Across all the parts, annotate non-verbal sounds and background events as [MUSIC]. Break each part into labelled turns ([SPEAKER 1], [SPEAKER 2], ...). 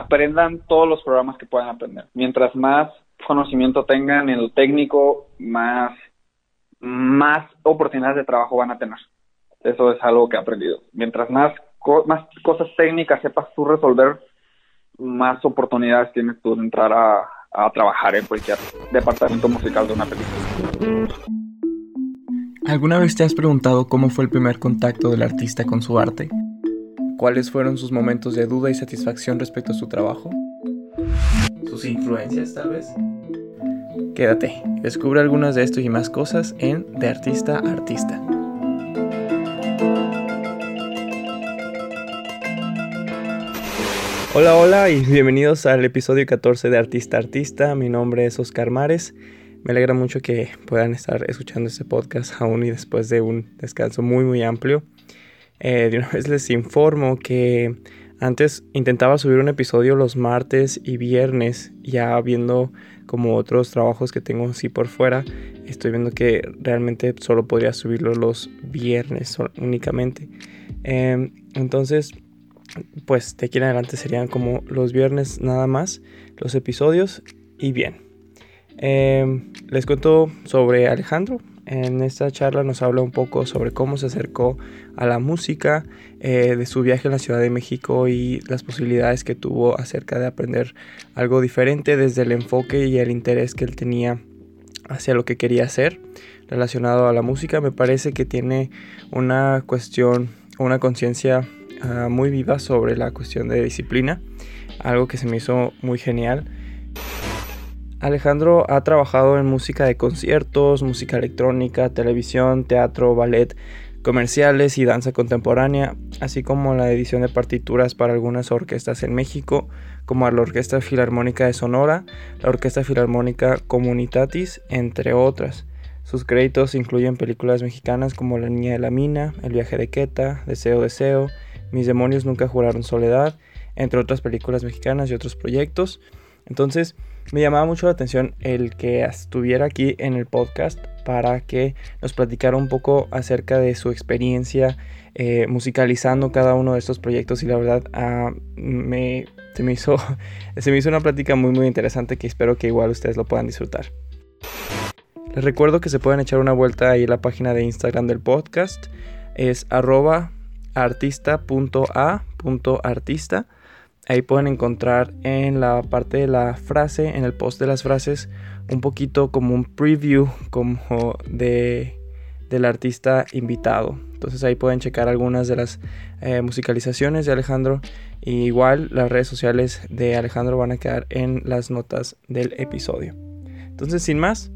[SPEAKER 1] aprendan todos los programas que puedan aprender. Mientras más conocimiento tengan en lo técnico, más, más oportunidades de trabajo van a tener. Eso es algo que he aprendido. Mientras más, más cosas técnicas sepas tú resolver, más oportunidades tienes tú de entrar a, a trabajar en cualquier departamento musical de una película.
[SPEAKER 2] ¿Alguna vez te has preguntado cómo fue el primer contacto del artista con su arte? ¿Cuáles fueron sus momentos de duda y satisfacción respecto a su trabajo? ¿Sus influencias tal vez? Quédate, descubre algunas de esto y más cosas en De Artista a Artista. Hola, hola y bienvenidos al episodio 14 de Artista Artista. Mi nombre es Oscar Mares. Me alegra mucho que puedan estar escuchando este podcast aún y después de un descanso muy muy amplio. Eh, de una [LAUGHS] vez les informo que antes intentaba subir un episodio los martes y viernes, ya viendo como otros trabajos que tengo así por fuera, estoy viendo que realmente solo podría subirlo los viernes únicamente. Em, entonces pues de aquí en adelante serían como los viernes nada más los episodios y bien. Em, les cuento sobre Alejandro. En esta charla nos habla un poco sobre cómo se acercó a la música, eh, de su viaje a la Ciudad de México y las posibilidades que tuvo acerca de aprender algo diferente desde el enfoque y el interés que él tenía hacia lo que quería hacer relacionado a la música. Me parece que tiene una cuestión, una conciencia Ah, muy viva sobre la cuestión de disciplina, algo que se me hizo muy genial. Alejandro ha trabajado en música de conciertos, música electrónica, televisión, teatro, ballet, comerciales y danza contemporánea, así como la edición de partituras para algunas orquestas en México, como la Orquesta Filarmónica de Sonora, la Orquesta Filarmónica Comunitatis, entre otras. Sus créditos incluyen películas mexicanas como La Niña de la Mina, El viaje de Queta, Deseo Deseo, mis demonios nunca juraron soledad, entre otras películas mexicanas y otros proyectos. Entonces me llamaba mucho la atención el que estuviera aquí en el podcast para que nos platicara un poco acerca de su experiencia eh, musicalizando cada uno de estos proyectos y la verdad ah, me, se, me hizo, [LAUGHS] se me hizo una plática muy muy interesante que espero que igual ustedes lo puedan disfrutar. Les recuerdo que se pueden echar una vuelta ahí en la página de Instagram del podcast. Es arroba artista.a.artista. Ahí pueden encontrar en la parte de la frase, en el post de las frases, un poquito como un preview como de, del artista invitado. Entonces ahí pueden checar algunas de las eh, musicalizaciones de Alejandro. igual las redes sociales de Alejandro van a quedar en las notas del episodio. Entonces sin más,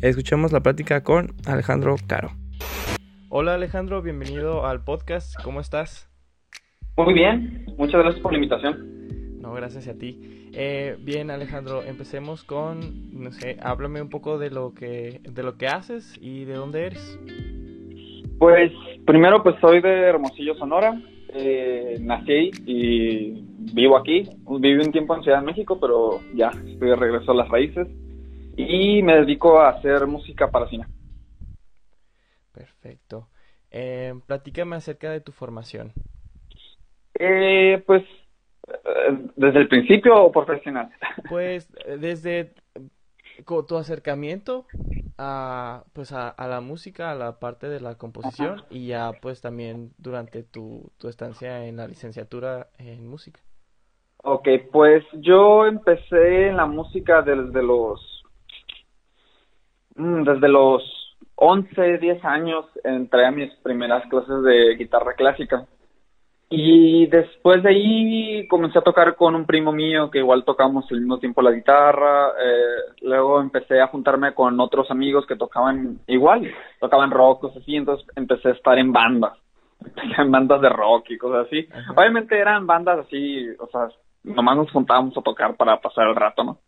[SPEAKER 2] escuchemos la plática con Alejandro Caro. Hola Alejandro, bienvenido al podcast. ¿Cómo estás?
[SPEAKER 1] Muy bien, muchas gracias por la invitación.
[SPEAKER 2] No, gracias a ti. Eh, bien Alejandro, empecemos con, no sé, háblame un poco de lo que, de lo que haces y de dónde eres.
[SPEAKER 1] Pues primero pues soy de Hermosillo, Sonora. Eh, nací y vivo aquí. Viví un tiempo en Ciudad de México, pero ya estoy de regreso a las raíces. Y me dedico a hacer música para cine.
[SPEAKER 2] Perfecto. Eh, platícame acerca de tu formación.
[SPEAKER 1] Eh, pues, eh, ¿desde el principio o profesional? [LAUGHS]
[SPEAKER 2] Pues, eh, desde tu acercamiento a, pues a, la música, a la parte de la composición y ya pues también durante tu, tu estancia en la licenciatura en música.
[SPEAKER 1] Ok, pues yo empecé en la música desde los mm, desde los 11, 10 años entré a mis primeras clases de guitarra clásica. Y después de ahí comencé a tocar con un primo mío que igual tocamos al mismo tiempo la guitarra. Eh, luego empecé a juntarme con otros amigos que tocaban igual, tocaban rock, cosas así. Entonces empecé a estar en bandas, [LAUGHS] en bandas de rock y cosas así. Obviamente eran bandas así, o sea, nomás nos juntábamos a tocar para pasar el rato, ¿no?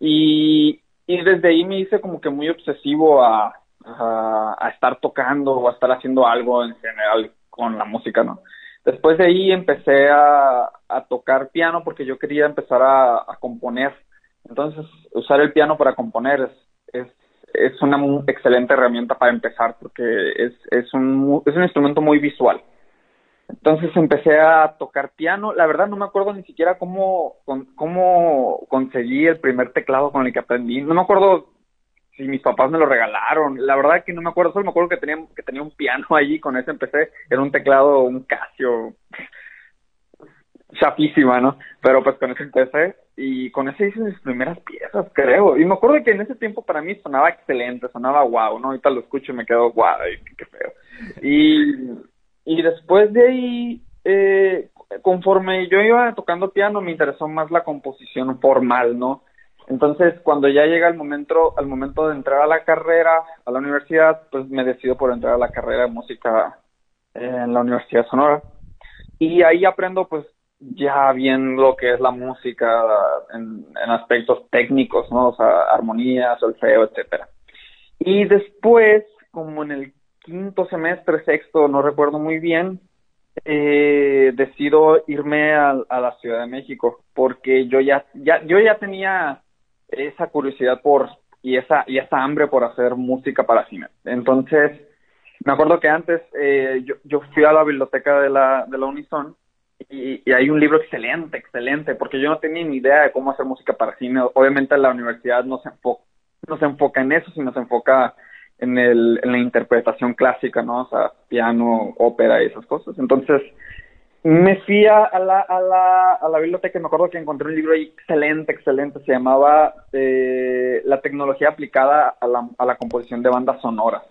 [SPEAKER 1] Y, y desde ahí me hice como que muy obsesivo a, a, estar tocando o a estar haciendo algo en general con la música, ¿no? Después de ahí empecé a, a tocar piano porque yo quería empezar a, a, componer. Entonces, usar el piano para componer es, es, es una excelente herramienta para empezar porque es, es, un, es un instrumento muy visual. Entonces empecé a tocar piano. La verdad no me acuerdo ni siquiera cómo, cómo conseguí el primer teclado con el que aprendí. No me acuerdo si mis papás me lo regalaron. La verdad que no me acuerdo. Solo me acuerdo que tenía, que tenía un piano allí. Con ese empecé. Era un teclado, un Casio. Chapísima, ¿no? Pero pues con ese empecé. Y con ese hice mis primeras piezas, creo. Y me acuerdo que en ese tiempo para mí sonaba excelente. Sonaba guau, ¿no? Ahorita lo escucho y me quedo guau. Qué feo. Y y después de ahí, eh, conforme yo iba tocando piano, me interesó más la composición formal, ¿no? Entonces, cuando ya llega el momento, al momento de entrar a la carrera, a la universidad, pues me decido por entrar a la carrera de música en la Universidad de Sonora. Y ahí aprendo, pues, ya bien lo que es la música en, en aspectos técnicos, ¿no? O sea, armonía, solfeo, etcétera. Y después, como en el quinto semestre, sexto, no recuerdo muy bien, eh, decido irme a, la Ciudad de México porque yo ya, ya, yo ya tenía esa curiosidad por y esa y esa hambre por hacer música para cine. Entonces, me acuerdo que antes eh, yo, yo fui a la biblioteca de la, de la Unison y, y, hay un libro excelente, excelente, porque yo no tenía ni idea de cómo hacer música para cine. Obviamente la universidad no se enfoca, no se enfoca en eso, sino se enfoca en, el, en la interpretación clásica, ¿no? O sea, piano, ópera y esas cosas. Entonces, me fui a la, a la, a la biblioteca y me acuerdo que encontré un libro ahí excelente, excelente. Se llamaba eh, La tecnología aplicada a la, a la composición de bandas sonoras.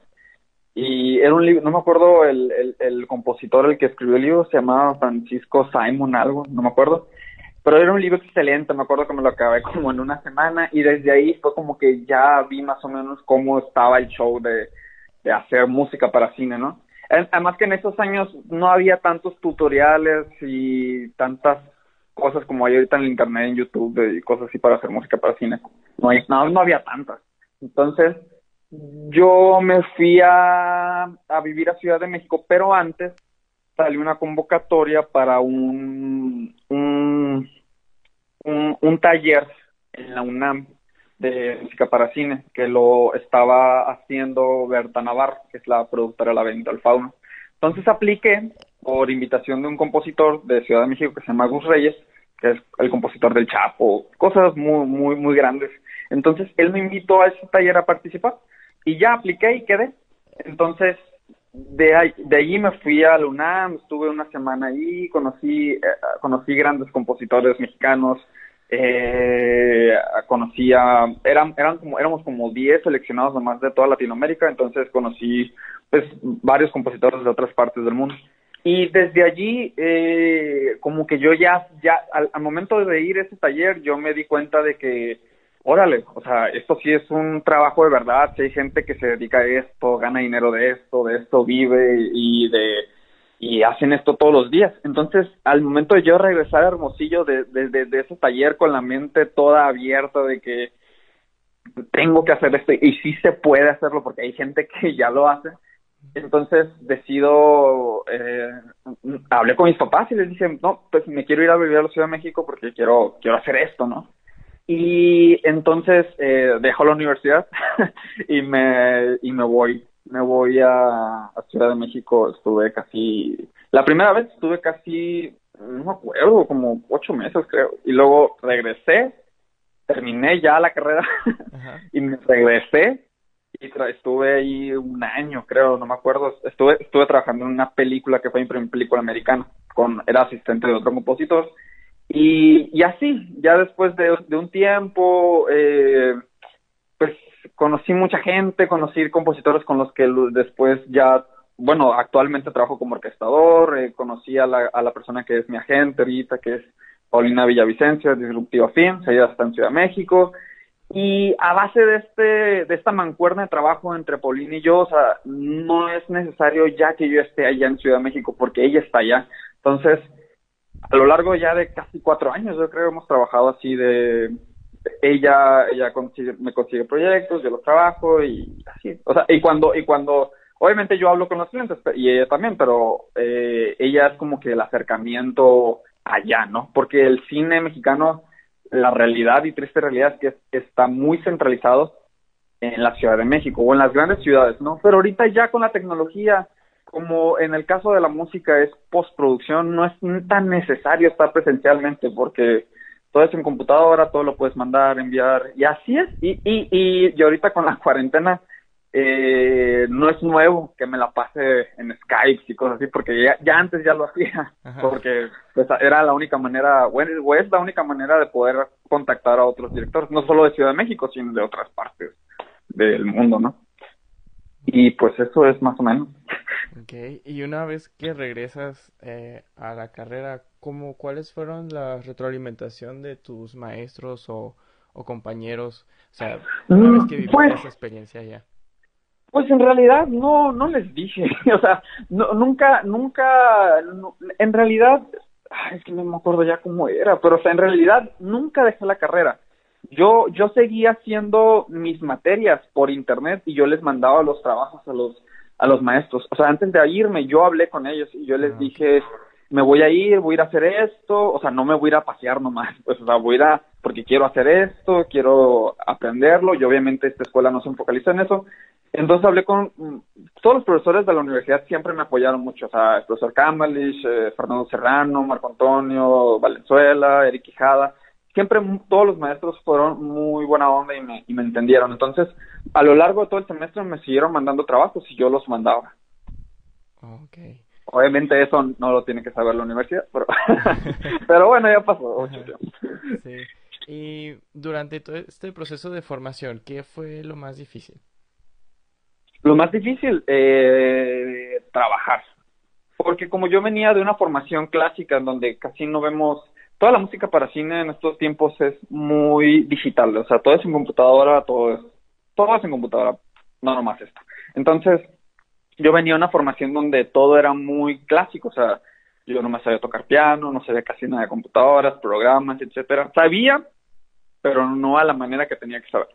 [SPEAKER 1] Y era un libro, no me acuerdo el, el, el compositor, el que escribió el libro, se llamaba Francisco Simon algo, no me acuerdo pero era un libro excelente, me acuerdo que me lo acabé como en una semana y desde ahí fue como que ya vi más o menos cómo estaba el show de, de hacer música para cine, ¿no? Además que en esos años no había tantos tutoriales y tantas cosas como hay ahorita en el internet, en YouTube y cosas así para hacer música para cine. No, hay, no, no había tantas. Entonces, yo me fui a, a vivir a Ciudad de México, pero antes salió una convocatoria para un, un un, taller en la UNAM de música para cine que lo estaba haciendo Berta Navarro, que es la productora de la venta al Fauno. Entonces apliqué por invitación de un compositor de Ciudad de México que se llama Gus Reyes, que es el compositor del Chapo, cosas muy, muy, muy grandes. Entonces él me invitó a ese taller a participar y ya apliqué y quedé. Entonces de, ahí, de allí me fui a la UNAM, estuve una semana ahí, conocí, eh, conocí grandes compositores mexicanos, eh, conocía, eran, eran como, éramos como 10 seleccionados nomás de toda Latinoamérica, entonces conocí pues varios compositores de otras partes del mundo. Y desde allí, eh, como que yo ya, ya al, momento de ir a ese taller, yo me di cuenta de que, órale, o sea, esto sí es un trabajo de verdad, si hay gente que se dedica a esto, gana dinero de esto, de esto vive y de y hacen esto todos los días. Entonces, al momento de yo regresar a Hermosillo de, de, ese taller con la mente toda abierta de que tengo que hacer esto y sí se puede hacerlo porque hay gente que [LAUGHS] ya lo hace, entonces decido, eh, hablé con mis papás y les dije, no, pues me quiero ir a vivir a la Ciudad de México porque quiero, quiero hacer esto, ¿no? Y entonces eh, dejo la universidad [LAUGHS] y me, y me voy me voy a, Ciudad de México, estuve casi, la primera vez estuve casi, no me acuerdo, como ocho meses creo, y luego regresé, terminé ya la carrera [LAUGHS] y me regresé y estuve ahí un año creo, no me acuerdo, estuve, estuve trabajando en una película que fue mi primera película americana, con, era asistente de otro compositor, y, y así, ya después de, de un tiempo, eh, pues conocí mucha gente, conocí compositores con los que después ya, bueno, actualmente trabajo como orquestador, eh, conocí a la, a la persona que es mi agente ahorita, que es Paulina Villavicencia, Disruptiva Films, ella está en Ciudad de México, y a base de este, de esta mancuerna de trabajo entre Paulina y yo, o sea, no es necesario ya que yo esté allá en Ciudad de México, porque ella está allá. Entonces, a lo largo ya de casi cuatro años, yo creo, hemos trabajado así de, ella ella me consigue proyectos, yo los trabajo y así. O sea, y cuando, y cuando, obviamente yo hablo con los clientes y ella también, pero eh, ella es como que el acercamiento allá, ¿no? Porque el cine mexicano, la realidad y triste realidad es que está muy centralizado en la Ciudad de México o en las grandes ciudades, ¿no? Pero ahorita ya con la tecnología como en el caso de la música es postproducción, no es tan necesario estar presencialmente porque todo es en computadora, todo lo puedes mandar, enviar, y así es. Y, y, y, y ahorita con la [LAUGHS] cuarentena eh, no es nuevo que me la pase en Skype y cosas así, porque ya, ya antes ya lo hacía, porque pues, era la única manera, bueno, es la única manera de poder contactar a otros directores, no solo de Ciudad de México, sino de otras partes del mundo, ¿no? Y pues eso es más o menos.
[SPEAKER 2] Ok, y una vez que regresas eh, a la carrera, ¿cómo, ¿cuáles fueron la retroalimentación de tus maestros o, o compañeros? O sea, una vez que viviste pues esa experiencia ya.
[SPEAKER 1] Pues en realidad no, no les dije, [LAUGHS] o sea, no, nunca, nunca, en realidad, es que no me acuerdo ya cómo era, pero o sea, en realidad nunca dejé la carrera. Yo, yo seguía haciendo mis materias por internet y yo les mandaba los trabajos a los, a los maestros. O sea, antes de irme, yo hablé con ellos y yo les ah, dije, me voy a ir, voy a ir a hacer esto, o sea, no me voy a ir a pasear nomás, [LAUGHS] pues, o sea, voy a ir a, porque quiero hacer esto, quiero aprenderlo, y obviamente esta escuela no se focaliza en eso, entonces hablé con mm, todos los profesores de la universidad, siempre me apoyaron mucho, o sea, el profesor Cambalish, eh, Fernando Serrano, Marco Antonio, Valenzuela, Eric Quijada, siempre todos los maestros fueron muy buena onda y me, y me entendieron. Entonces, a lo largo de todo el semestre me siguieron mandando trabajos y yo los mandaba.
[SPEAKER 2] Okay.
[SPEAKER 1] Obviamente eso no lo tiene que saber la universidad, pero, [LAUGHS] [LAUGHS] pero bueno, ya pasó.
[SPEAKER 2] sí. Y durante todo este proceso de formación, ¿qué fue lo más difícil?
[SPEAKER 1] Lo más difícil, eh, trabajar. Porque como yo venía de una formación clásica en donde casi no vemos, toda la música para cine en estos tiempos es muy digital, o sea, todo es en computadora, todo es, todo es en computadora, no nomás esto. Entonces, yo venía de una formación donde todo era muy clásico, o sea, yo no me sabía tocar piano, no sabía casi nada de computadoras, programas, etcétera. Sabía, pero no a la manera que tenía que saber.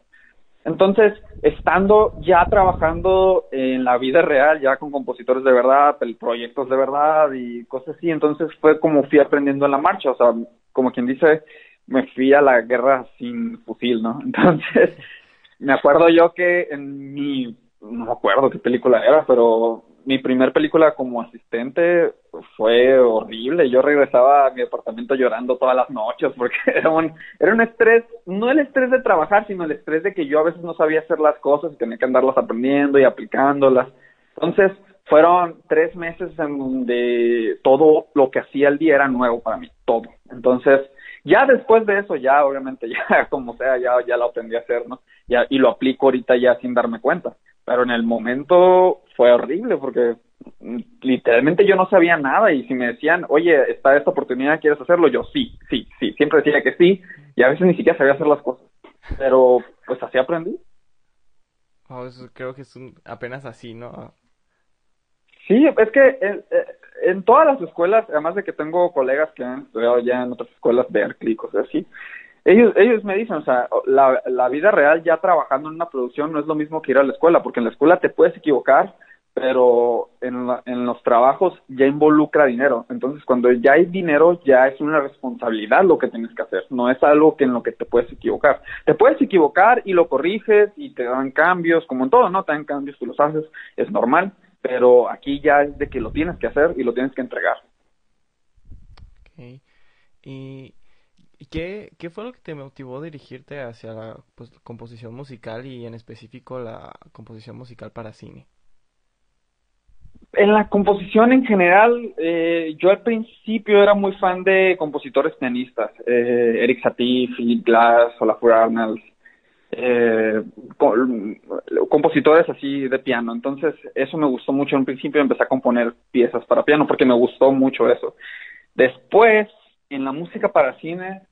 [SPEAKER 1] Entonces, estando ya trabajando en la vida real, ya con compositores de verdad, proyectos de verdad y cosas así, entonces fue como fui aprendiendo en la marcha, o sea, como quien dice, me fui a la guerra sin fusil, ¿no? [LAUGHS] Entonces, me acuerdo yo que en mi, no me acuerdo qué película era, pero mi primer película como asistente fue horrible. Yo regresaba a mi departamento llorando todas las noches porque [LAUGHS] era un, era un estrés, no el estrés de trabajar, sino el estrés de que yo a veces no sabía hacer las cosas y tenía que andarlas aprendiendo y aplicándolas. Entonces, fueron tres meses en donde todo lo que hacía el día era nuevo para mí, todo. Entonces, ya después de eso, ya obviamente, [LAUGHS] ya como sea, ya, ya lo aprendí a hacer, ¿no? Ya, y lo aplico ahorita ya sin darme cuenta pero en el momento fue horrible porque literalmente yo no sabía nada y si me decían, oye, está esta oportunidad, ¿quieres hacerlo? Yo sí, sí, sí, siempre decía que sí y a veces ni siquiera sabía hacer las cosas, pero pues así aprendí.
[SPEAKER 2] Oh, creo que es apenas así, ¿no?
[SPEAKER 1] Sí, es que en, en, todas las escuelas, además de que tengo colegas que han estudiado ya en otras escuelas, Berkeley, cosas así, ellos, ellos me dicen, o sea, la, la vida real ya trabajando en una producción no es lo mismo que ir a la escuela, porque en la escuela te puedes equivocar, pero en, en los trabajos ya involucra dinero. Entonces, cuando ya hay dinero, ya es una responsabilidad lo que tienes que hacer, no es algo que en lo que te puedes equivocar. Te puedes equivocar y lo corriges y te dan cambios, como en todo, ¿no? Te dan cambios, tú los haces, es normal, pero aquí ya es de que lo tienes que hacer y lo tienes que entregar.
[SPEAKER 2] Okay. Y ¿Y qué, fue lo que te motivó a dirigirte hacia la pues, composición musical y en específico la composición musical para cine?
[SPEAKER 1] En la composición en general, eh, yo al principio era muy fan de compositores pianistas, eh, Eric Satie, Philip Glass, Olafur Arnalds, eh, compositores así de piano. Entonces, eso me gustó mucho. En principio empecé a componer piezas para piano porque me gustó mucho eso. Después, en la música para cine,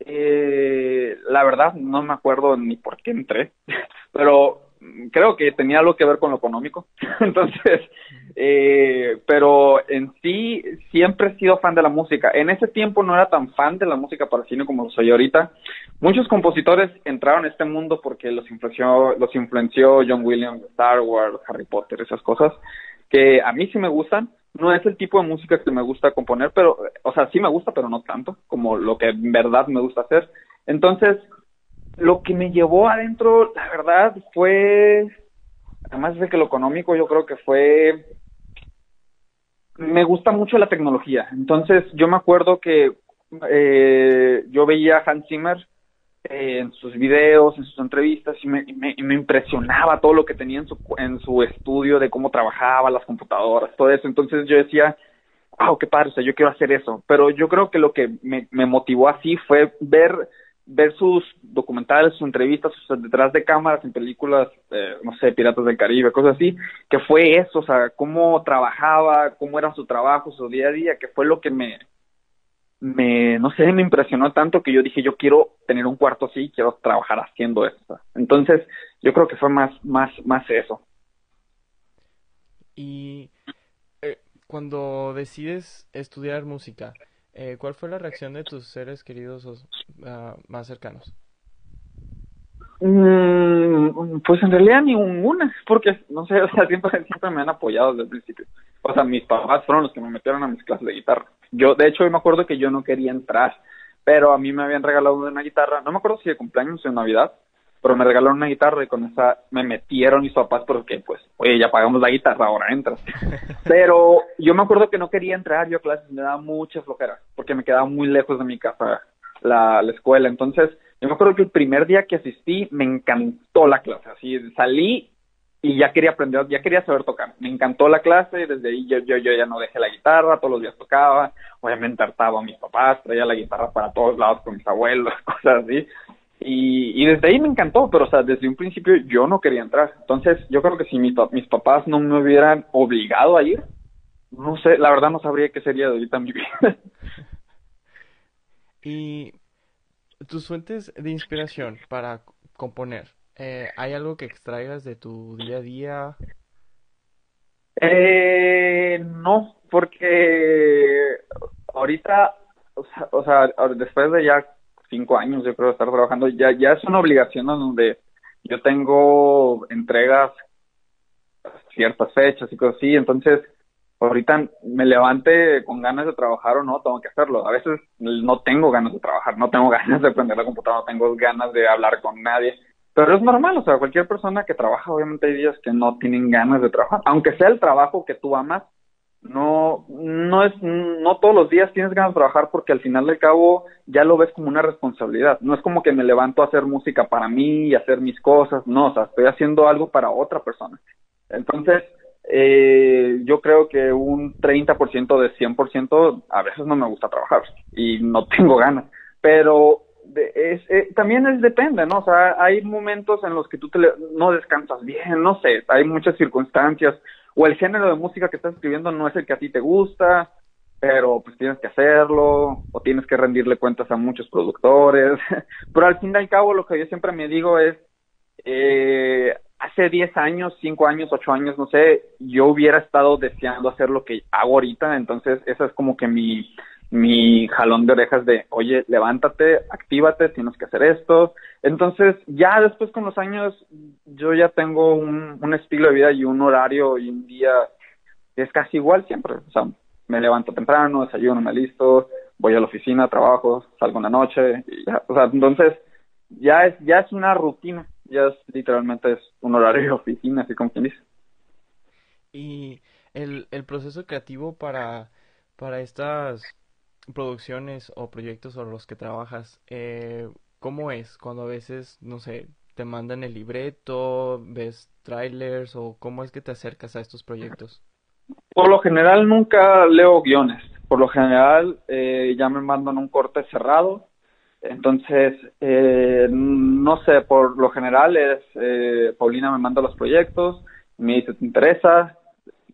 [SPEAKER 1] eh, la verdad, no me acuerdo ni por qué entré, [LAUGHS] pero creo que tenía algo que ver con lo económico. [LAUGHS] Entonces, eh, pero en sí, siempre he sido fan de la música. En ese tiempo no era tan fan de la música para cine como soy ahorita. Muchos compositores entraron a este mundo porque los influenció, los influenció John Williams, Star Wars, Harry Potter, esas cosas, que a mí sí me gustan, no es el tipo de música que me gusta componer, pero, o sea, sí me gusta, pero no tanto como lo que en verdad me gusta hacer. Entonces, lo que me llevó adentro, la verdad, fue, además de que lo económico, yo creo que fue me gusta mucho la tecnología. Entonces, yo me acuerdo que eh, yo veía a Hans Zimmer eh, en sus videos, en sus entrevistas, y me, me, impresionaba todo lo que tenía en su, en su estudio de cómo trabajaba, las computadoras, todo eso. Entonces yo decía, wow, qué padre, o sea, yo quiero hacer eso. Pero yo creo que lo que me, me motivó así fue ver ver sus documentales, sus entrevistas, sus detrás de cámaras en películas, eh, no sé, Piratas del Caribe, cosas así, que fue eso, o sea, cómo trabajaba, cómo era su trabajo, su día a día, que fue lo que me, me, no sé, me impresionó tanto que yo dije, yo quiero tener un cuarto así, quiero trabajar haciendo esto. Entonces, yo creo que fue más, más, más eso.
[SPEAKER 2] Y eh, cuando decides estudiar música, eh, ¿cuál fue la reacción de tus seres queridos uh, más cercanos?
[SPEAKER 1] Mm, pues en realidad ninguna, porque no sé, o sea, siempre, siempre me han apoyado desde el principio. O sea, mis papás fueron los que me metieron a mis clases de guitarra. Yo, de hecho, me acuerdo que yo no quería entrar, pero a mí me habían regalado una guitarra, no me acuerdo si de cumpleaños o de Navidad, pero me regalaron una guitarra y con esa me metieron mis papás porque, pues, oye, ya pagamos la guitarra, ahora entras. [LAUGHS] pero yo me acuerdo que no quería entrar yo a clases, me daba mucha flojera, porque me quedaba muy lejos de mi casa la, la escuela. Entonces, yo me acuerdo que el primer día que asistí me encantó la clase, así salí y ya quería aprender, ya quería saber tocar. Me encantó la clase, y desde ahí yo, yo, yo ya no dejé la guitarra, todos los días tocaba, obviamente hartaba a mis papás, traía la guitarra para todos lados con mis abuelos, [LAUGHS] cosas así. Y, desde ahí me encantó, pero o sea, desde un principio yo no quería entrar. Entonces, yo creo que si mis, mis papás no me hubieran obligado a ir, no sé, la verdad no sabría qué sería de ahorita mi vida. [LAUGHS]
[SPEAKER 2] y tus fuentes de inspiración para componer, eh, ¿hay algo que extraigas de tu día a día?
[SPEAKER 1] Eh, no, porque ahorita, o sea, después de ya cinco años, yo creo, estar trabajando, ya, ya es una obligación donde yo tengo entregas ciertas fechas y cosas así, entonces ahorita me levante con ganas de trabajar o no, tengo que hacerlo. A veces no tengo ganas de trabajar, no tengo [LAUGHS] ganas de prender la computadora, no tengo ganas de hablar con nadie. Pero es normal, o sea, cualquier persona que trabaja, obviamente hay días que no tienen ganas de trabajar. Aunque sea el trabajo que tú amas, no, no es, no todos los días tienes ganas de trabajar porque al final del cabo ya lo ves como una responsabilidad. No es como que me levanto a hacer música para mí y hacer mis cosas, no, o sea, estoy haciendo algo para otra persona. Entonces, eh, yo creo que un 30% de 100% a veces no me gusta trabajar y no tengo ganas, pero es, eh, también es depende, ¿no? O sea, hay momentos en los que tú te no descansas bien, no sé, hay muchas circunstancias o el género de música que estás escribiendo no es el que a ti te gusta, pero pues tienes que hacerlo o tienes que rendirle cuentas a muchos productores, [LAUGHS] pero al fin y al cabo lo que yo siempre me digo es eh, hace 10 años, 5 años, 8 años, no sé, yo hubiera estado deseando hacer lo que hago ahorita, entonces esa es como que mi, mi jalón de orejas de, oye, levántate, actívate, tienes que hacer esto. Entonces, ya después con los años, yo ya tengo un, un estilo de vida y un horario y un día es casi igual siempre. O sea, me levanto temprano, desayuno, me listo, voy a la oficina, trabajo, salgo en la noche, y ya, o sea, entonces ya es, ya es una rutina ya es, literalmente es un horario de oficina, así como quien dice.
[SPEAKER 2] Y el, proceso creativo para estas producciones o proyectos sobre los que trabajas, eh, ¿cómo es? Cuando a veces, no sé, te mandan el libreto, ves trailers o cómo es que te acercas a estos proyectos?
[SPEAKER 1] Por lo general nunca leo guiones. Por lo general eh, ya me mandan un corte cerrado entonces, eh, no sé, por lo general es, eh, Paulina me manda los proyectos, me dice, ¿te interesa?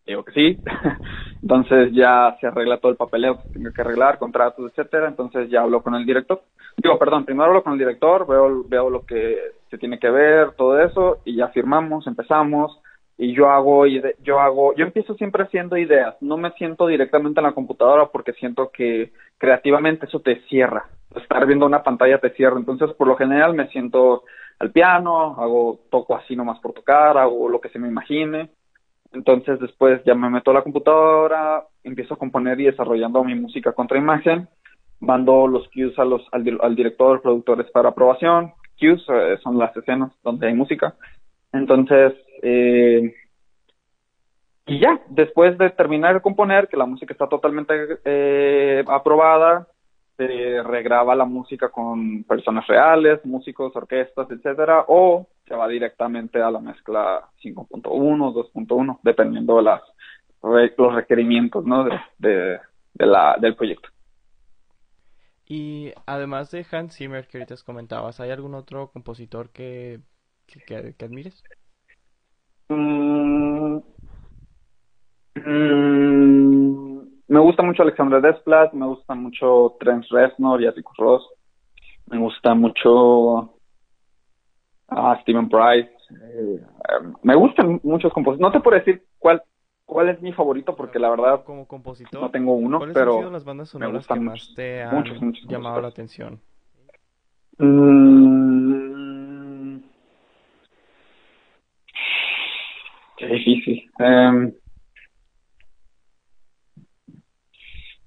[SPEAKER 1] Digo que sí. [LAUGHS] entonces ya se arregla todo el papeleo que tengo que arreglar, contratos, etcétera. Entonces ya hablo con el director. Digo, perdón, primero hablo con el director, veo, veo lo que se tiene que ver, todo eso, y ya firmamos, empezamos y yo hago yo hago yo empiezo siempre haciendo ideas no me siento directamente en la computadora porque siento que creativamente eso te cierra estar viendo una pantalla te cierra entonces por lo general me siento al piano hago toco así nomás por tocar hago lo que se me imagine entonces después ya me meto a la computadora empiezo a componer y desarrollando mi música contra imagen mando los cues a los al, al director productores para aprobación cues eh, son las escenas donde hay música. Entonces, eh, y ya, después de terminar de componer, que la música está totalmente eh, aprobada, se regraba la música con personas reales, músicos, orquestas, etcétera, o se va directamente a la mezcla 5.1, 2.1, dependiendo de las los requerimientos ¿no? de, de, de la, del proyecto.
[SPEAKER 2] Y además de Hans Zimmer que ahorita comentabas, ¿hay algún otro compositor que, que, que, admires?
[SPEAKER 1] Mm, mm, me gusta mucho Alexandre Desplat, me gusta mucho Trent Reznor y Atticus Ross, me gusta mucho ah, Steven Price, eh, me gustan muchos compositores. No te puedo decir cuál cuál es mi favorito porque la verdad
[SPEAKER 2] como compositor
[SPEAKER 1] no tengo uno pero
[SPEAKER 2] han sido las bandas sonoras que más te han llamado la atención
[SPEAKER 1] mm, qué difícil. Em,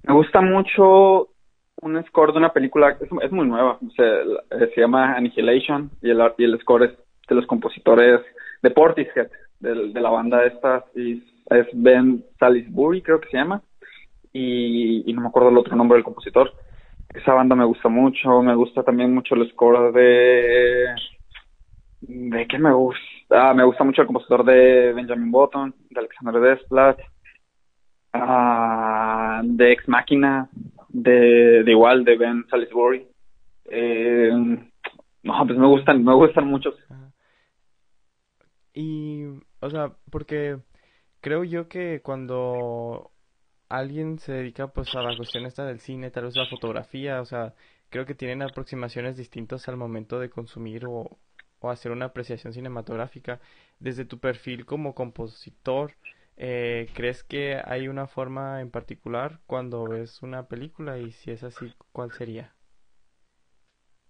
[SPEAKER 1] me gusta mucho un score de una película es, es muy nueva se, eh, se llama Annihilation y el, el score es de los compositores de Portishead de, de la banda esta y es Ben Salisbury, creo que se llama, y, no me acuerdo el otro nombre del compositor. Esa banda me gusta mucho, me gusta también mucho el score de... ¿De qué me gusta? Ah, me gusta mucho el compositor de Benjamin Button, de Alexander Desplat, ah, de Ex Máquina, de, de igual, de Ben Salisbury. Eh, no, pues me gustan, me gustan muchos.
[SPEAKER 2] Y, o sea, porque creo yo que cuando alguien se dedica pues a la cuestión esta del cine, tal vez la fotografía, o sea, creo que tienen aproximaciones distintas al momento de consumir o, hacer una apreciación cinematográfica. Desde tu perfil como compositor, eh, ¿crees que hay una forma en particular cuando ves una película? Y si es así, ¿cuál sería?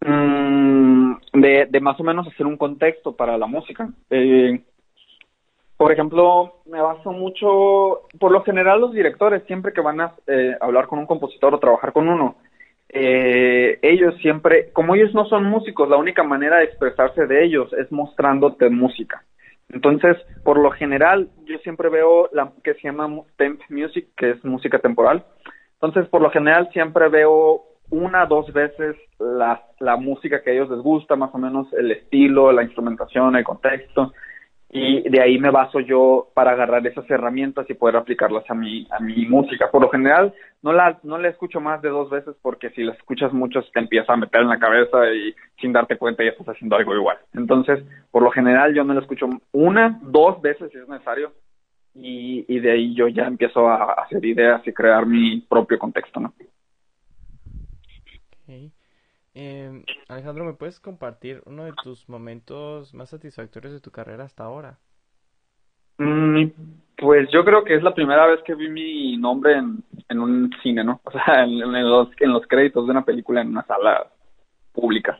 [SPEAKER 1] Mm, de, de más o menos hacer un contexto para la música. Eh, por ejemplo, me baso mucho, por lo general los directores, siempre que van a eh, hablar con un compositor o trabajar con uno, eh, ellos siempre, como ellos no son músicos, la única manera de expresarse de ellos es mostrándote música. Entonces, por lo general, yo siempre veo la que se llama temp music, que es música temporal. Entonces, por lo general, siempre veo una, dos veces la, la música que a ellos les gusta, más o menos el estilo, la instrumentación, el contexto y de ahí me baso yo para agarrar esas herramientas y poder aplicarlas a mi a mi música. Por lo general no la no la escucho más de dos veces porque si la escuchas mucho te empieza a meter en la cabeza y sin darte cuenta ya estás haciendo algo igual. Entonces, por lo general yo no la escucho una, dos veces si es necesario y, y de ahí yo ya empiezo a hacer ideas y crear mi propio contexto, ¿no?
[SPEAKER 2] Eh, Alejandro, ¿me puedes compartir uno de tus momentos más satisfactorios de tu carrera hasta ahora?
[SPEAKER 1] Mm, pues yo creo que es la primera vez que vi mi nombre en, en un cine, ¿no? O sea, en, los, en los créditos de una película en una sala pública.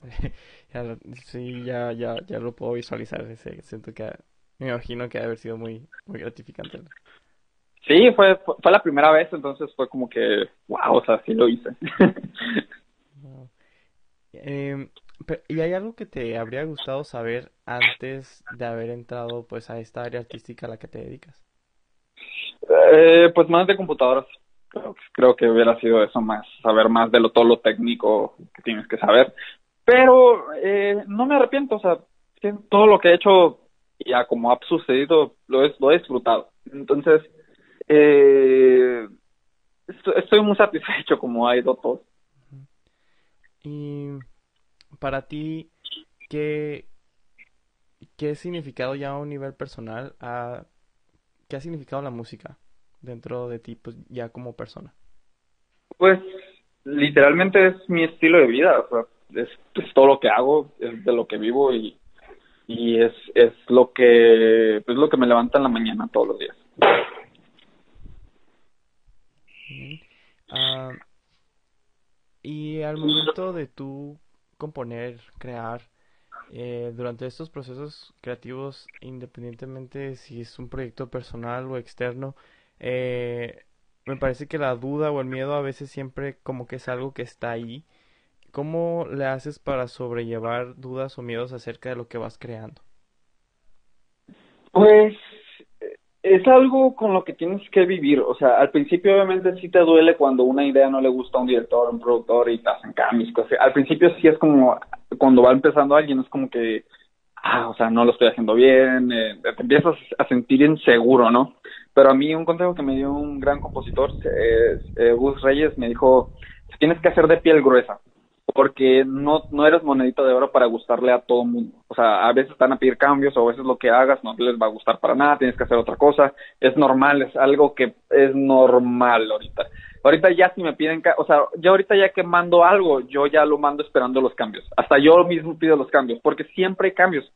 [SPEAKER 1] [LAUGHS]
[SPEAKER 2] sí, ya, ya, ya lo puedo visualizar. Ese, siento que me imagino que ha haber sido muy, muy gratificante.
[SPEAKER 1] Sí, fue, fue la primera vez, entonces fue como que, wow, o sea, sí lo hice.
[SPEAKER 2] Em, ¿Y hay algo que te habría gustado saber antes de haber entrado pues a esta área artística a la que te dedicas?
[SPEAKER 1] Eh, pues más de computadoras. Creo, que hubiera sido eso más, saber más de lo todo lo técnico que tienes que saber. Pero eh, no me arrepiento, o sea, todo lo que he hecho ya como ha sucedido lo he, lo he disfrutado. Entonces, eh, estoy muy satisfecho como ha ido todo.
[SPEAKER 2] Y para ti, ¿qué, qué significado ya a un nivel personal, ha, qué ha significado la música dentro de ti, pues ya como persona?
[SPEAKER 1] Pues literalmente es mi estilo de vida, es, es, todo lo que hago, es de lo que vivo y, y es, es lo que es lo que me levanta en la mañana todos los días.
[SPEAKER 2] Ah, y al momento de tú componer, crear, eh, durante estos procesos creativos, independientemente si es un proyecto personal o externo, eh, me parece que la duda o el miedo a veces siempre como que es algo que está ahí. ¿Cómo le haces para sobrellevar dudas o miedos acerca de lo que vas creando?
[SPEAKER 1] Pues es algo con lo que tienes que vivir. O sea, al principio obviamente sí te duele cuando una idea no le gusta a un director, a un productor y te hacen cambios. Cosas. Al principio sí es como cuando va empezando alguien, es como que, ah, o sea, no lo estoy haciendo bien, eh, te empiezas a sentir inseguro, ¿no? Pero a mí un consejo que me dio un gran compositor, eh, eh, Gus Reyes, me dijo, tienes que hacer de piel gruesa porque no, no eres monedita de oro para gustarle a todo mundo. O sea, a veces están a pedir cambios o a veces lo que hagas no les va a gustar para nada, tienes que hacer otra cosa. Es normal, es algo que es normal ahorita. Ahorita ya si me piden, o sea, yo ahorita ya que mando algo, yo ya lo mando esperando los cambios. Hasta yo mismo pido los cambios, porque siempre hay cambios,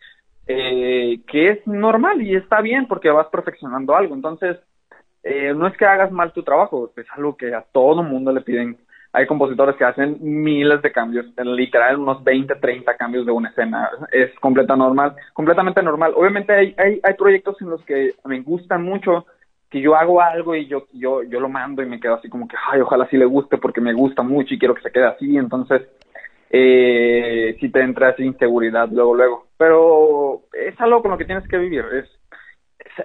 [SPEAKER 1] eh, que es normal y está bien porque vas perfeccionando algo. Entonces, eh, no es que hagas mal tu trabajo, es algo que a todo mundo le piden hay compositores que hacen miles de cambios, literal unos 20, 30 cambios de una escena. Es completa normal, completamente normal. Obviamente hay, hay, hay proyectos en los que me gustan mucho, que yo hago algo y yo, yo, yo lo mando y me quedo así como que, ay, ojalá sí le guste porque me gusta mucho y quiero que se quede así. Entonces, eh, si te entra esa inseguridad luego, luego. Pero es algo con lo que tienes que vivir. Es,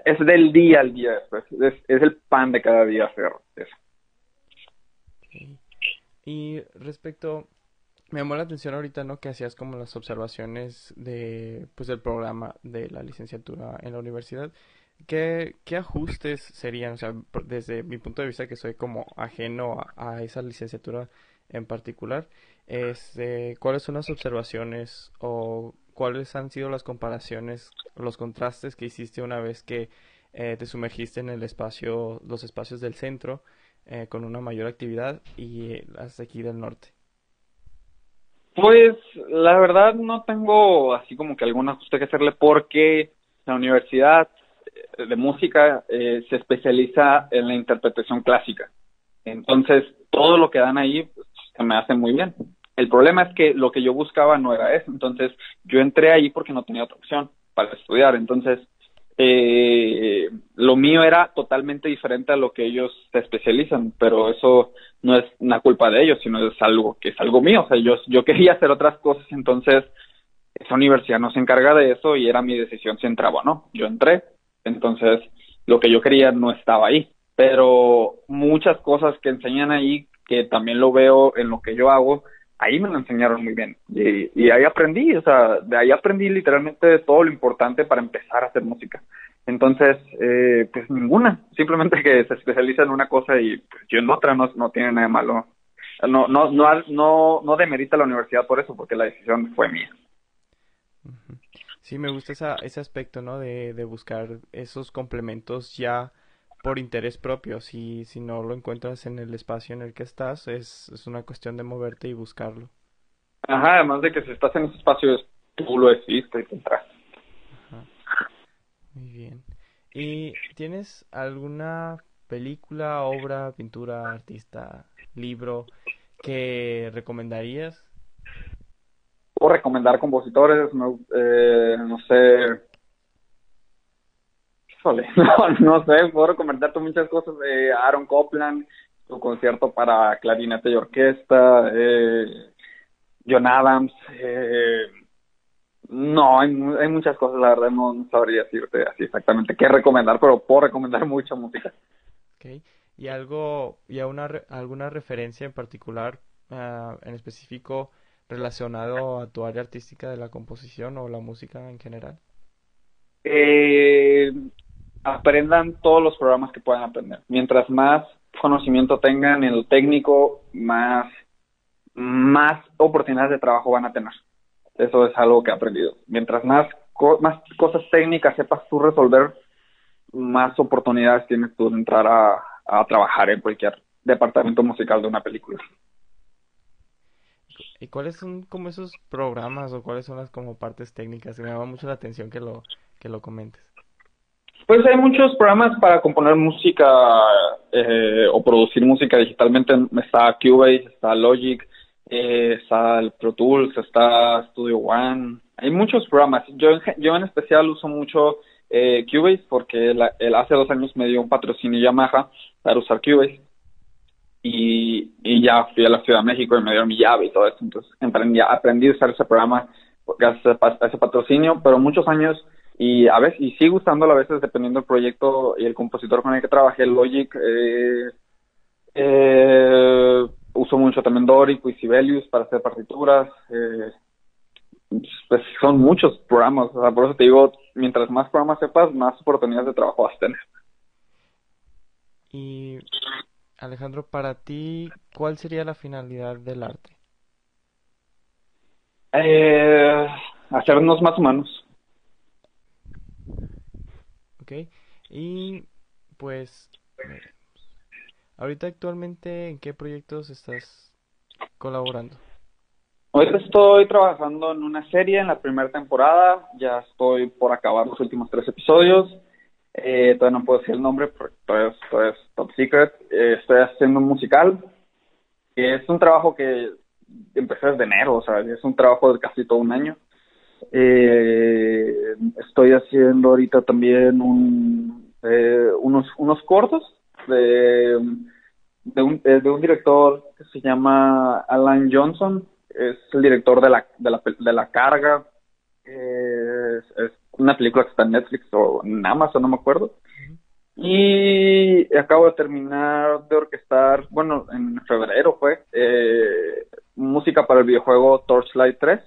[SPEAKER 1] es, del día al día. Pues. Es, es el pan de cada día hacer eso.
[SPEAKER 2] Y respecto, me llamó la atención ahorita, ¿no? Que hacías como las observaciones de, pues, del programa de la licenciatura en la universidad. ¿Qué, qué ajustes serían? O sea, desde mi punto de vista que soy como ajeno a, esa licenciatura en particular, este, ¿cuáles son las observaciones o cuáles han sido las comparaciones, los contrastes que hiciste una vez que eh, te sumergiste en el espacio, los espacios del centro eh, con una mayor actividad y las aquí del norte?
[SPEAKER 1] Pues la verdad no tengo así como que algún ajuste que hacerle porque la universidad eh, de música eh, se especializa en la interpretación clásica. Entonces, todo lo que dan ahí pues, se me hace muy bien. El problema es que lo que yo buscaba no era eso. Entonces, yo entré ahí porque no tenía otra opción para estudiar. Entonces, eh, lo mío era totalmente diferente a lo que ellos se especializan, pero eso no es una culpa de ellos, sino es algo que es algo mío. O sea, yo, yo [LAUGHS] quería hacer otras cosas, entonces esa universidad no se encarga de eso y era mi decisión si entraba o no. Yo entré, entonces lo que yo quería no estaba ahí, pero muchas cosas que enseñan ahí, que también lo veo en lo que yo hago, ahí me lo enseñaron muy bien y, ahí aprendí, o sea, de ahí aprendí literalmente todo lo importante para empezar a hacer música. Entonces, eh, pues ninguna, simplemente que se especializa en una cosa y pues, yo en otra no, no tiene nada de malo. No, no, no, no, no demerita la universidad por eso, porque la decisión fue mía.
[SPEAKER 2] Sí, me gusta esa, ese aspecto, ¿no? De, de buscar esos complementos ya por interés propio. Si, si no lo encuentras en el espacio en el que estás, es, es una cuestión de moverte y buscarlo.
[SPEAKER 1] Ajá, además de que si estás en ese espacio, tú lo decidiste y te entras.
[SPEAKER 2] Muy bien. ¿Y tienes alguna película, obra, pintura, artista, libro que recomendarías?
[SPEAKER 1] Puedo recomendar compositores, no, eh, no sé, [LAUGHS] no, no sé, puedo recomendarte muchas cosas de Aaron Copland, su concierto para clarinete y orquesta, eh, John Adams, eh, no, hay, hay, muchas cosas, la verdad no, sabría decirte así exactamente qué recomendar, pero puedo recomendar [LAUGHS] mucha música.
[SPEAKER 2] Okay. ¿Y algo, y una, alguna referencia en particular, uh, en específico, relacionado a tu área artística de la composición o la música en general?
[SPEAKER 1] Eh, aprendan todos los programas que puedan aprender. Mientras más conocimiento tengan en lo técnico, más, más oportunidades de trabajo van a tener. Eso es algo que he aprendido. Mientras más, más cosas técnicas sepas tú resolver, más oportunidades tienes tú de entrar a, a trabajar en cualquier departamento musical de una película.
[SPEAKER 2] ¿Y cuáles son como esos programas o cuáles son las como partes técnicas? Me llama mucho la atención que lo, que lo comentes.
[SPEAKER 1] Pues hay muchos programas para componer música eh, o producir música digitalmente. Está Cubase, está Logic, eh, está el Pro Tools, está Studio One. Hay muchos programas. Yo, yo en especial uso mucho eh, Cubase porque el, hace dos años me dio un patrocinio Yamaha para usar Cubase. Y, y ya fui a la Ciudad de México y me dieron mi llave y todo eso. Entonces aprendí, aprendí a usar ese programa gracias a ese patrocinio, pero muchos años y a veces, y sigue usando a veces dependiendo del proyecto y el compositor con el que trabajé, Logic, eh, eh, uso mucho también Doric y Sibelius para hacer partituras, eh, pues son muchos programas, o sea, por eso te digo, mientras más programas sepas, más oportunidades de trabajo vas a tener.
[SPEAKER 2] Y Alejandro, para ti, ¿cuál sería la finalidad del arte?
[SPEAKER 1] Eh, hacernos más humanos.
[SPEAKER 2] Ok, y pues, ahorita actualmente, ¿en qué proyectos estás colaborando?
[SPEAKER 1] Ahorita estoy trabajando en una serie en la primera temporada, ya estoy por acabar los últimos tres episodios. Eh, todavía no puedo decir el nombre porque todavía, es top secret. Eh, estoy haciendo un musical. Es un trabajo que empecé desde enero, o sea, es un trabajo de casi todo un año. Eh, estoy haciendo ahorita también un, eh, unos, unos cortos de, de, un, eh, de un director que se llama Alan Johnson. Es el director de la, de la, de la carga. es, es una película que está en Netflix o en Amazon, no me acuerdo. Y acabo de terminar de orquestar, bueno, en febrero fue, eh, música para el videojuego Torchlight 3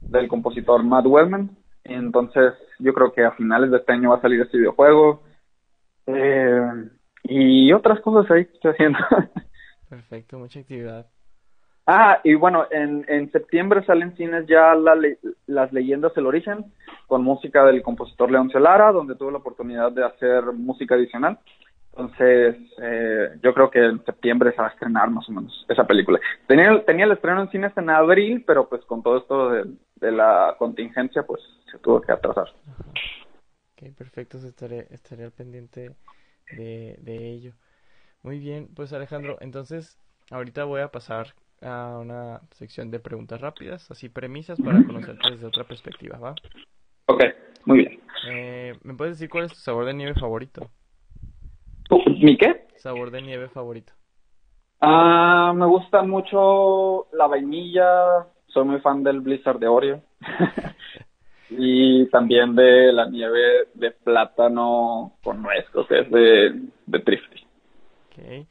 [SPEAKER 1] del compositor Matt Wellman. Entonces, yo creo que a finales de este año va a salir este videojuego. Eh, y otras cosas ahí que estoy haciendo. [LAUGHS]
[SPEAKER 2] Perfecto, mucha actividad.
[SPEAKER 1] Ah, y bueno, en, en septiembre salen cines ya las leyendas del origen, con música del compositor León Celara, donde tuve la oportunidad de hacer música adicional. Entonces, eh, yo creo que en septiembre se va a estrenar más o menos esa película. Tenía, tenía el estreno en cines en abril, pero pues con todo esto de, la contingencia, pues se tuvo que atrasar.
[SPEAKER 2] Ok, perfecto, estaré, estaré al pendiente de, de ello. Muy bien, pues Alejandro, entonces ahorita voy a pasar a una sección de preguntas rápidas, así premisas para conocerte desde otra perspectiva, ¿va?
[SPEAKER 1] Ok, muy bien.
[SPEAKER 2] Eh, ¿Me puedes decir cuál es tu sabor de nieve favorito?
[SPEAKER 1] ¿Mi qué?
[SPEAKER 2] Sabor de nieve favorito.
[SPEAKER 1] Ah, me gusta mucho la vainilla, soy muy fan del Blizzard de Oreo. [LAUGHS] y también de la nieve de plátano con nuez, que es de, de Trifty.
[SPEAKER 2] Ok.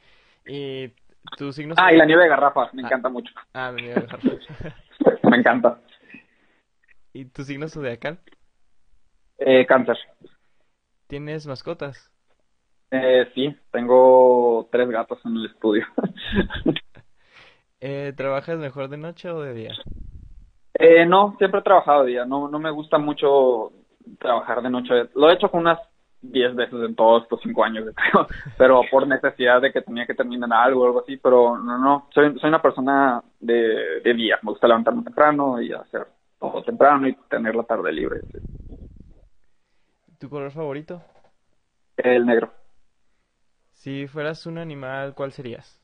[SPEAKER 2] ¿Y tu signo
[SPEAKER 1] Ah, y la nieve de garrafa, me ah. encanta mucho.
[SPEAKER 2] Ah, la nieve de garrafa. [LAUGHS]
[SPEAKER 1] me encanta. [LAUGHS]
[SPEAKER 2] ¿Y tu signo zodiacal?
[SPEAKER 1] Eh, cáncer.
[SPEAKER 2] ¿Tienes mascotas?
[SPEAKER 1] Eh, sí, tengo tres gatos en el estudio. [LAUGHS]
[SPEAKER 2] eh, ¿Trabajas mejor de noche o de día?
[SPEAKER 1] Eh, no, siempre he trabajado día. No, no me gusta mucho trabajar de noche. Lo he hecho con unas diez veces en todos estos cinco años, creo. [LAUGHS] Pero por necesidad de que tenía que terminar algo o algo así. Pero no, no. Soy, soy una persona de, de día. Me gusta levantarme temprano y hacer todo temprano y tener la tarde libre.
[SPEAKER 2] ¿Tu color favorito?
[SPEAKER 1] El negro.
[SPEAKER 2] Si fueras un animal, ¿cuál serías?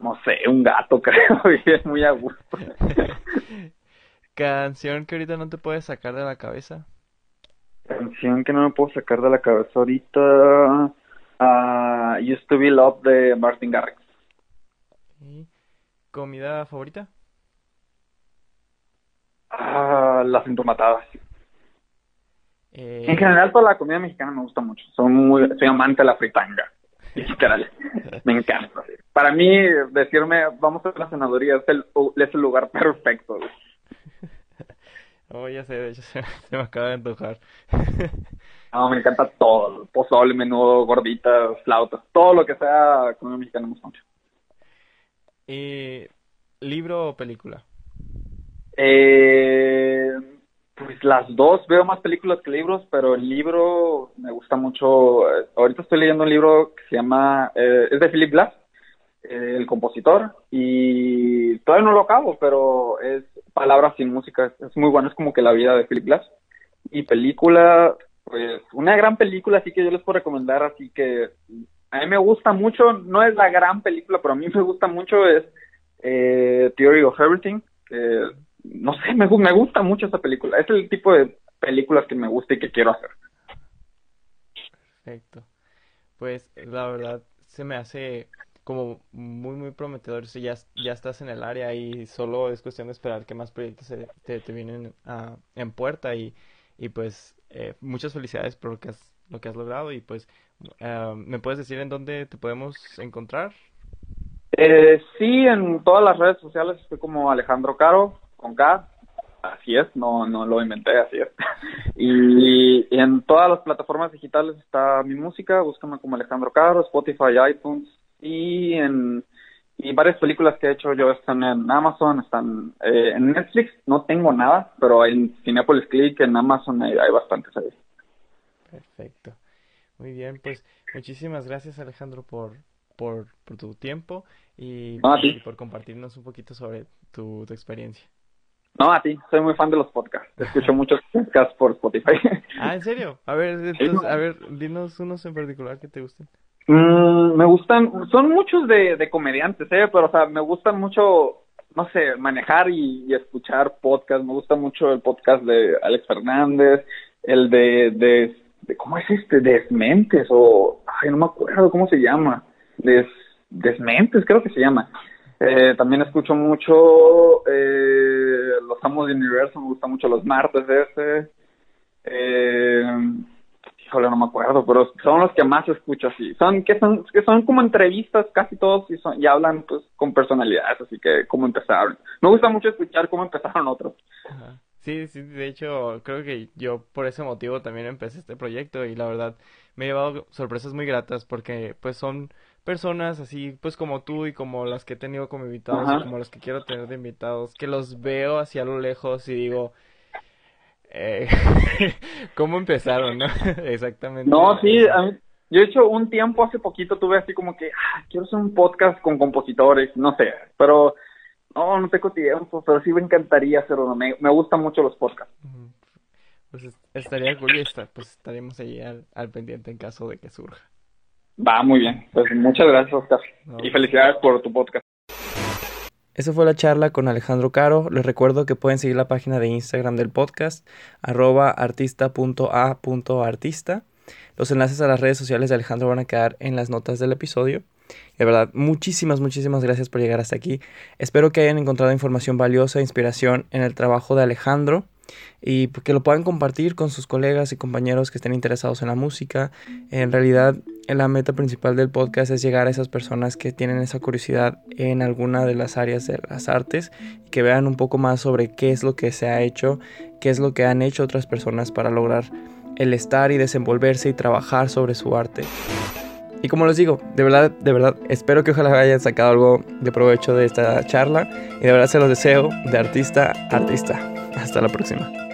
[SPEAKER 1] No sé, un gato, [LAUGHS] creo, y es muy a gusto. [LAUGHS]
[SPEAKER 2] ¿Canción que ahorita no te puedes sacar de la cabeza?
[SPEAKER 1] Canción que no me puedo sacar de la cabeza ahorita. Uh, Used to Be Love de Martin Garrix.
[SPEAKER 2] ¿Comida favorita?
[SPEAKER 1] Ah, las entomatadas. Eh, en general, toda la comida mexicana me gusta mucho. Soy, muy, soy amante de la fritanga. [LAUGHS] Literal. me encanta. Para mí, decirme, vamos a la senaduría es el, es el lugar perfecto. [LAUGHS]
[SPEAKER 2] Oh, ya sé, de hecho [LAUGHS] se, me acaba de antojar.
[SPEAKER 1] no, me encanta todo. Pozole, menudo, gorditas, flautas. Todo lo que sea comida mexicana me mucho.
[SPEAKER 2] Eh, ¿Libro o película?
[SPEAKER 1] Eh pues las dos, veo más películas que libros, pero el libro me gusta mucho. Eh, ahorita estoy leyendo un libro que se llama, eh, es de Philip Glass, eh, el compositor, y todavía no lo acabo, pero es Palabras sin música, es muy bueno, es como que la vida de Philip Glass. Y película, pues una gran película, así que yo les puedo recomendar, así que a mí me gusta mucho, no es la gran película, pero a mí me gusta mucho, es Theory of Everything no sé, [LAUGHS] me, me gusta mucho esa película. Es el tipo de películas que me gusta y que quiero hacer.
[SPEAKER 2] Perfecto. Pues la verdad se me hace como muy, muy prometedor. Si ya, ya estás en el área y solo es cuestión de esperar que más proyectos te, te, vienen en puerta y, y pues eh, muchas felicidades por lo que has, lo que has logrado y pues eh, ¿me puedes decir en dónde te podemos encontrar?
[SPEAKER 1] Eh, sí, en todas las redes sociales estoy como Alejandro Caro, con K, así es, no, no lo inventé, así es. [LAUGHS] Y, en todas las plataformas digitales está mi música, búscame como Alejandro Caro, Spotify, iTunes y en y varias películas que he hecho yo están en Amazon, están eh, en Netflix, no tengo nada, pero en Cinepolis Click, en Amazon hay, hay bastantes ahí.
[SPEAKER 2] Perfecto. Muy bien, pues muchísimas gracias Alejandro por, por, por tu tiempo y, por compartirnos un poquito sobre tu, tu experiencia.
[SPEAKER 1] No, a ti, soy muy fan de los podcasts. Escucho [LAUGHS] muchos podcasts por Spotify.
[SPEAKER 2] Ah, ¿en serio? A ver, entonces, a ver, dinos unos en particular que te gusten.
[SPEAKER 1] Mm, me gustan, son muchos de, de comediantes, ¿eh? Pero, o sea, me gustan mucho, no sé, manejar y, escuchar podcasts. Me gusta mucho el podcast de Alex Fernández, el de, de, de ¿cómo es este? Desmentes o, ay, no me acuerdo cómo se llama. Des, Desmentes, creo que se llama. Eh, también escucho mucho eh, los Amos de Universo, me gustan mucho los martes ese. Eh, híjole, no me acuerdo, pero son los que más escucho así. Son que son que son como entrevistas casi todos y, son, y hablan pues con personalidades, así que cómo empezaron. Me gusta mucho escuchar cómo empezaron otros.
[SPEAKER 2] Sí, sí, de hecho creo que yo por ese motivo también empecé este proyecto y la verdad me he llevado sorpresas muy gratas porque pues son personas así pues como tú y como las que he tenido como invitados y como las que quiero tener de invitados que los veo hacia lo lejos y digo eh, [LAUGHS] ¿Cómo empezaron, no? [LAUGHS] Exactamente.
[SPEAKER 1] No, sí, yo he hecho un tiempo, hace poquito tuve así como que, ah, quiero hacer un podcast con compositores, no sé, pero no, no tengo tiempo, pero sí me encantaría hacerlo, me, me gustan mucho los podcasts.
[SPEAKER 2] Pues estaría cool pues estaremos ahí al, pendiente en caso de que surja.
[SPEAKER 1] Va, muy bien, pues muchas gracias Oscar y pues felicidades por tu podcast.
[SPEAKER 2] Esa fue la charla con Alejandro Caro. Les recuerdo que pueden seguir la página de Instagram del podcast, arroba artista.a.artista. Los enlaces a las redes sociales de Alejandro van a quedar en las notas del episodio. De verdad, muchísimas, muchísimas gracias por llegar hasta aquí. Espero que hayan encontrado información valiosa e inspiración en el trabajo de Alejandro y que lo puedan compartir con sus colegas y compañeros que estén interesados en la música. En realidad, la meta principal del podcast es llegar a esas personas que tienen esa curiosidad en alguna de las áreas de las artes y que vean un poco más sobre qué es lo que se ha hecho, qué es lo que han hecho otras personas para lograr el estar y desenvolverse y trabajar sobre su arte. Y como les digo, de verdad, de verdad, espero que ojalá hayan sacado algo de provecho de esta charla y de verdad se los deseo de artista a artista. Hasta la próxima.